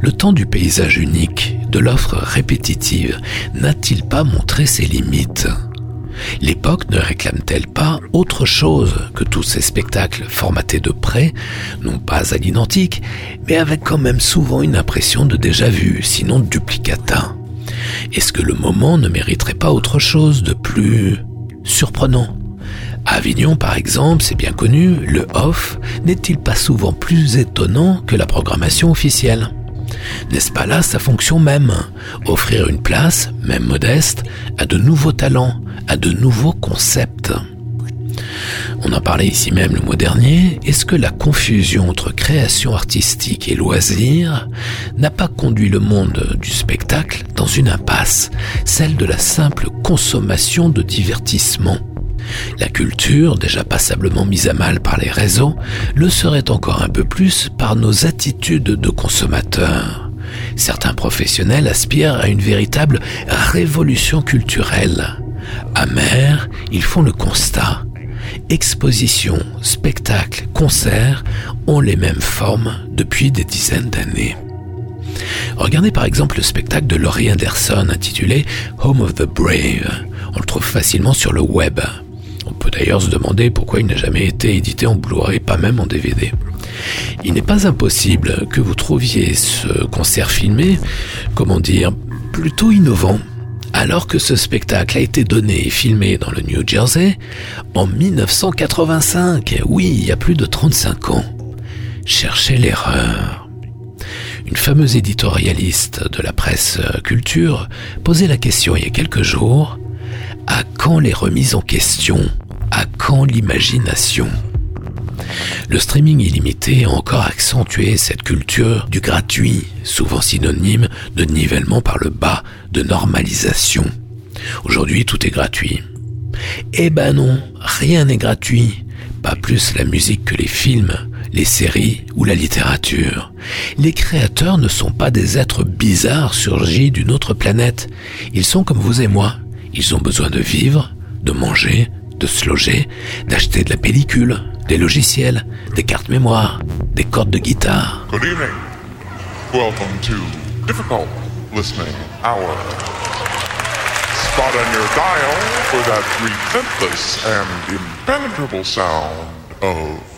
Le temps du paysage unique, de l'offre répétitive, n'a-t-il pas montré ses limites? L'époque ne réclame-t-elle pas autre chose que tous ces spectacles formatés de près, non pas à l'identique, mais avec quand même souvent une impression de déjà-vu, sinon de duplicata? Est-ce que le moment ne mériterait pas autre chose de plus surprenant. À Avignon, par exemple, c'est bien connu, le off n'est-il pas souvent plus étonnant que la programmation officielle? N'est-ce pas là sa fonction même? Offrir une place, même modeste, à de nouveaux talents, à de nouveaux concepts. On en parlait ici même le mois dernier, est-ce que la confusion entre création artistique et loisir n'a pas conduit le monde du spectacle dans une impasse, celle de la simple consommation de divertissement la culture, déjà passablement mise à mal par les réseaux, le serait encore un peu plus par nos attitudes de consommateurs. Certains professionnels aspirent à une véritable révolution culturelle. Amers, ils font le constat. Expositions, spectacles, concerts ont les mêmes formes depuis des dizaines d'années. Regardez par exemple le spectacle de Laurie Anderson intitulé Home of the Brave. On le trouve facilement sur le web. On peut d'ailleurs se demander pourquoi il n'a jamais été édité en Blu-ray, pas même en DVD. Il n'est pas impossible que vous trouviez ce concert filmé, comment dire, plutôt innovant, alors que ce spectacle a été donné et filmé dans le New Jersey en 1985, oui, il y a plus de 35 ans. Cherchez l'erreur. Une fameuse éditorialiste de la presse culture posait la question il y a quelques jours, à quand les remises en question À quand l'imagination? Le streaming illimité a encore accentué cette culture du gratuit, souvent synonyme de nivellement par le bas, de normalisation. Aujourd'hui, tout est gratuit. Eh ben non, rien n'est gratuit. Pas plus la musique que les films, les séries ou la littérature. Les créateurs ne sont pas des êtres bizarres surgis d'une autre planète. Ils sont comme vous et moi. Ils ont besoin de vivre, de manger, de se loger, d'acheter de la pellicule, des logiciels, des cartes mémoire, des cordes de guitare. Good evening. Welcome to Difficult Listening Hour. Spot on your dial for that relentless and impenetrable sound of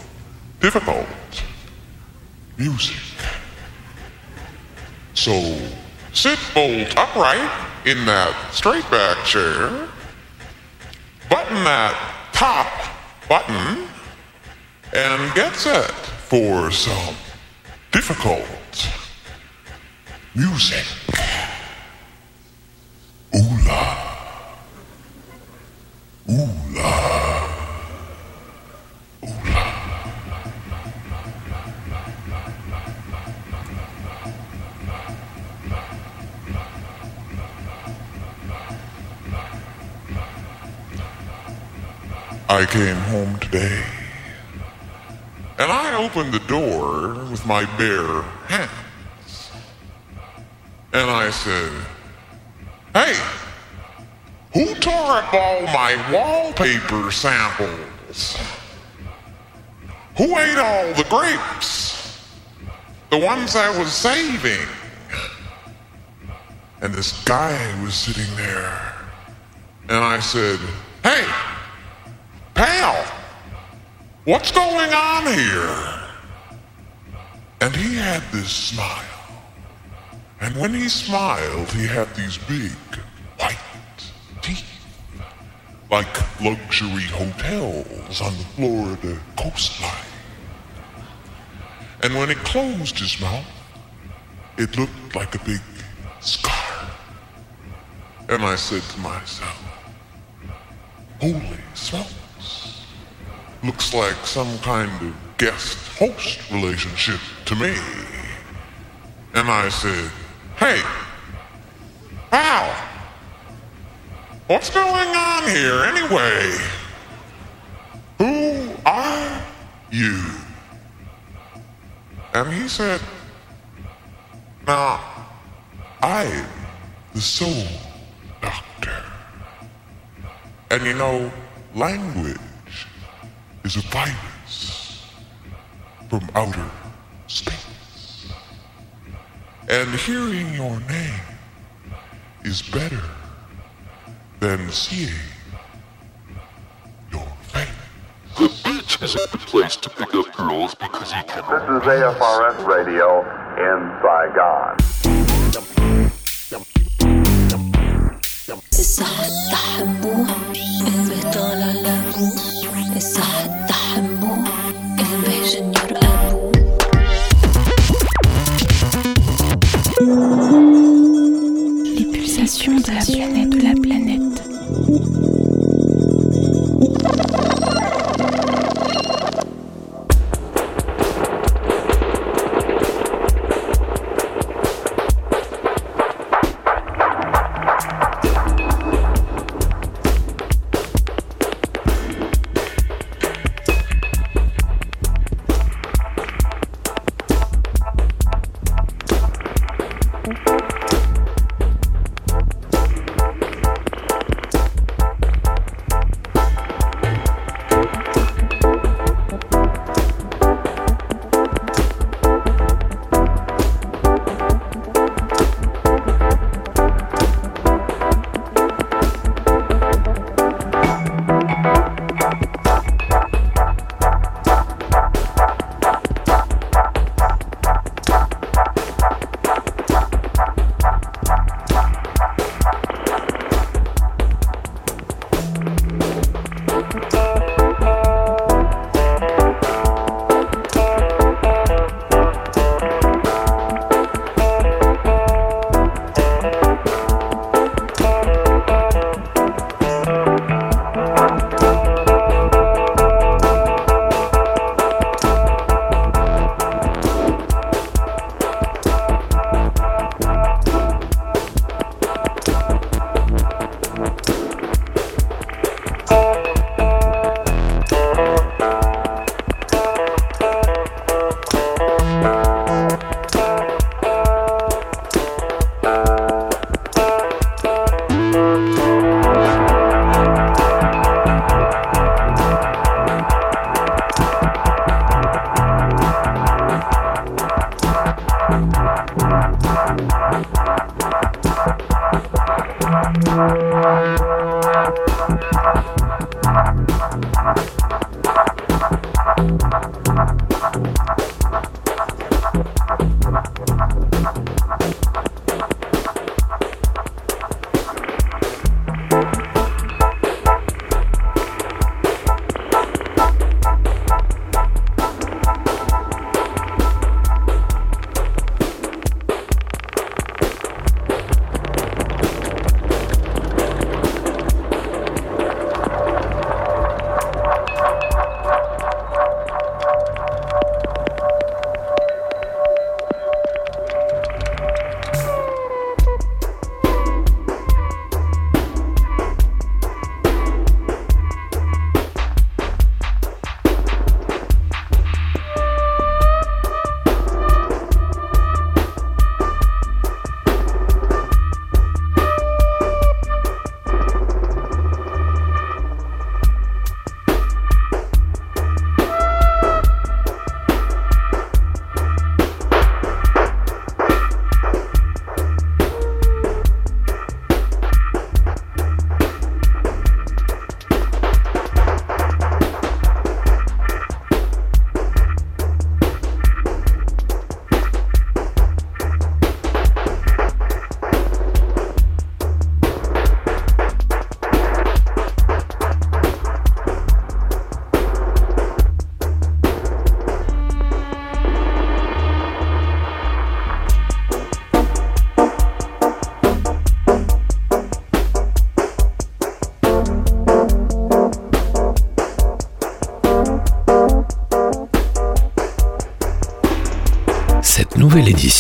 difficult music. So sit bolt upright in that straight back chair, button that top button, and get set for some difficult music. I came home today and I opened the door with my bare hands. And I said, Hey, who tore up all my wallpaper samples? Who ate all the grapes? The ones I was saving. And this guy was sitting there. And I said, What's going on here? And he had this smile. And when he smiled, he had these big white teeth. Like luxury hotels on the Florida coastline. And when he closed his mouth, it looked like a big scar. And I said to myself, Holy smokes. Looks like some kind of guest host relationship to me. And I said, Hey, Al, what's going on here anyway? Who are you? And he said, Now, I'm the soul doctor. And you know, language is a virus from outer space. And hearing your name is better than seeing your face. The beach is a good place to pick up girls because you can. This is AFRS Radio in Saigon. الصح تحبوه قلبي طالع لابوه الصح de la planète, de la planète.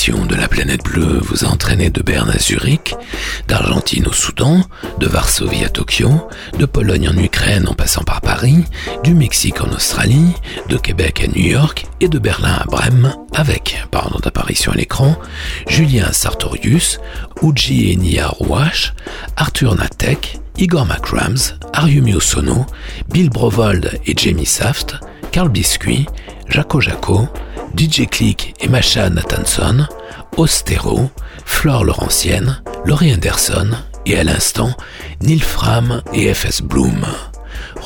De la planète bleue vous a entraîné de Berne à Zurich, d'Argentine au Soudan, de Varsovie à Tokyo, de Pologne en Ukraine en passant par Paris, du Mexique en Australie, de Québec à New York et de Berlin à Brême avec, pardon d'apparition à l'écran, Julien Sartorius, Uji Enia Rouache, Arthur Natek, Igor McRams, Ariumi Osono, Bill Brovold et Jamie Saft, Carl Biscuit, Jaco Jaco, DJ Click et Macha Nathanson, Ostero, Flore Laurentienne, Laurie Anderson et à l'instant Neil Fram et FS Bloom.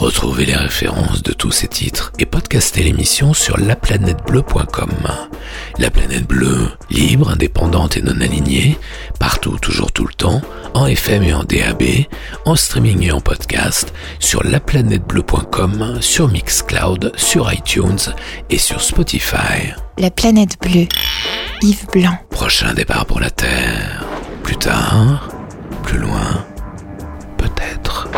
Retrouvez les références de tous ces titres et podcastez l'émission sur laplanètebleu.com. La planète bleue, libre, indépendante et non alignée, partout, toujours tout le temps, en FM et en DAB, en streaming et en podcast, sur laplanètebleu.com, sur Mixcloud, sur iTunes et sur Spotify. La planète bleue. Yves Blanc. Prochain départ pour la Terre. Plus tard, plus loin, peut-être.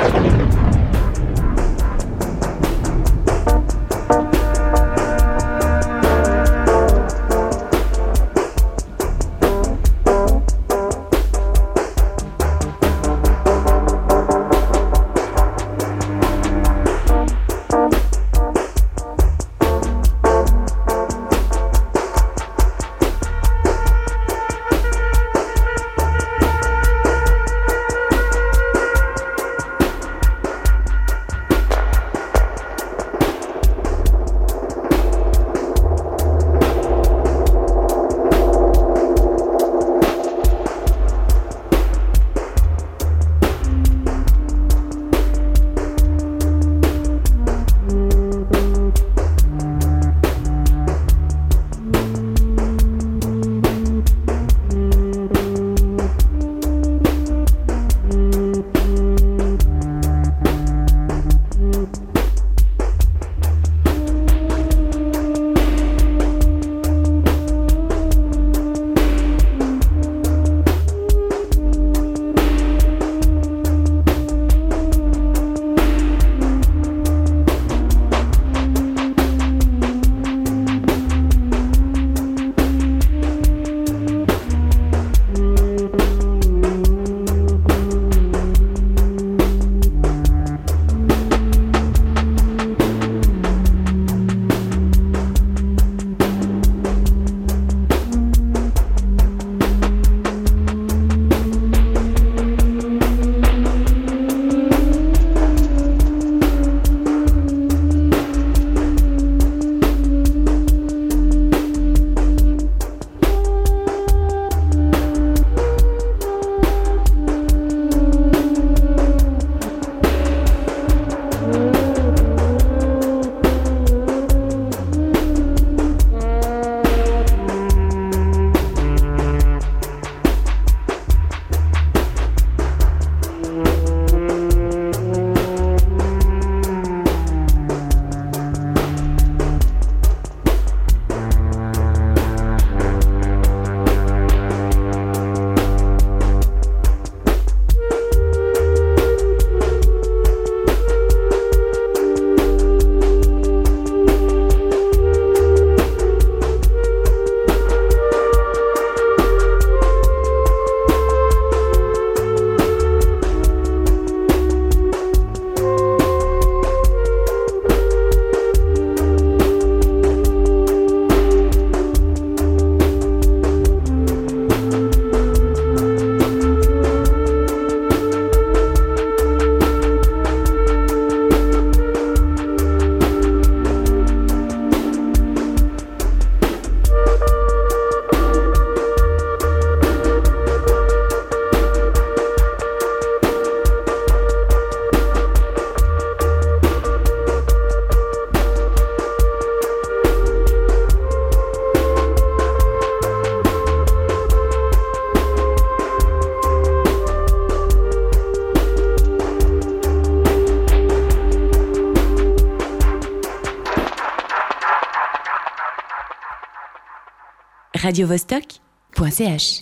radiovostok.ch